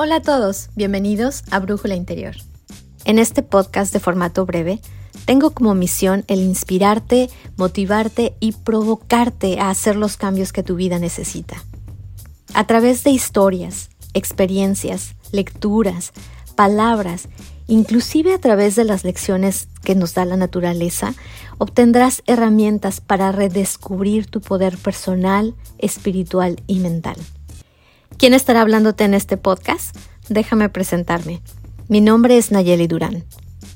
a todos, bienvenidos a Brújula Interior. En este podcast de formato breve, tengo como misión el inspirarte, motivarte y provocarte a hacer los cambios que tu vida necesita. A través de historias, experiencias, lecturas, palabras, inclusive a través de las lecciones que nos da la naturaleza, obtendrás herramientas para redescubrir tu poder personal, espiritual y mental. ¿Quién estará hablándote en este podcast? Déjame presentarme. Mi nombre es Nayeli Durán.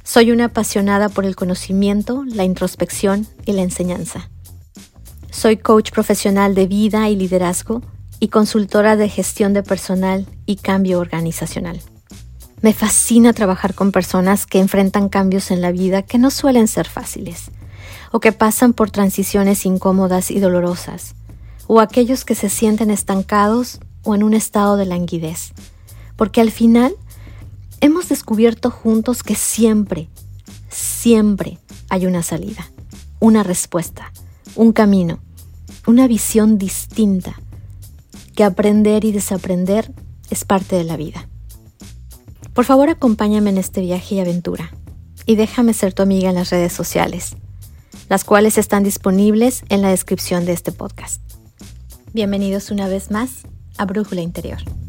Soy una apasionada por el conocimiento, la introspección y la enseñanza. Soy coach profesional de vida y liderazgo y consultora de gestión de personal y cambio organizacional. Me fascina trabajar con personas que enfrentan cambios en la vida que no suelen ser fáciles, o que pasan por transiciones incómodas y dolorosas, o aquellos que se sienten estancados o en un estado de languidez, porque al final hemos descubierto juntos que siempre, siempre hay una salida, una respuesta, un camino, una visión distinta, que aprender y desaprender es parte de la vida. Por favor, acompáñame en este viaje y aventura y déjame ser tu amiga en las redes sociales, las cuales están disponibles en la descripción de este podcast. Bienvenidos una vez más a Brújula Interior.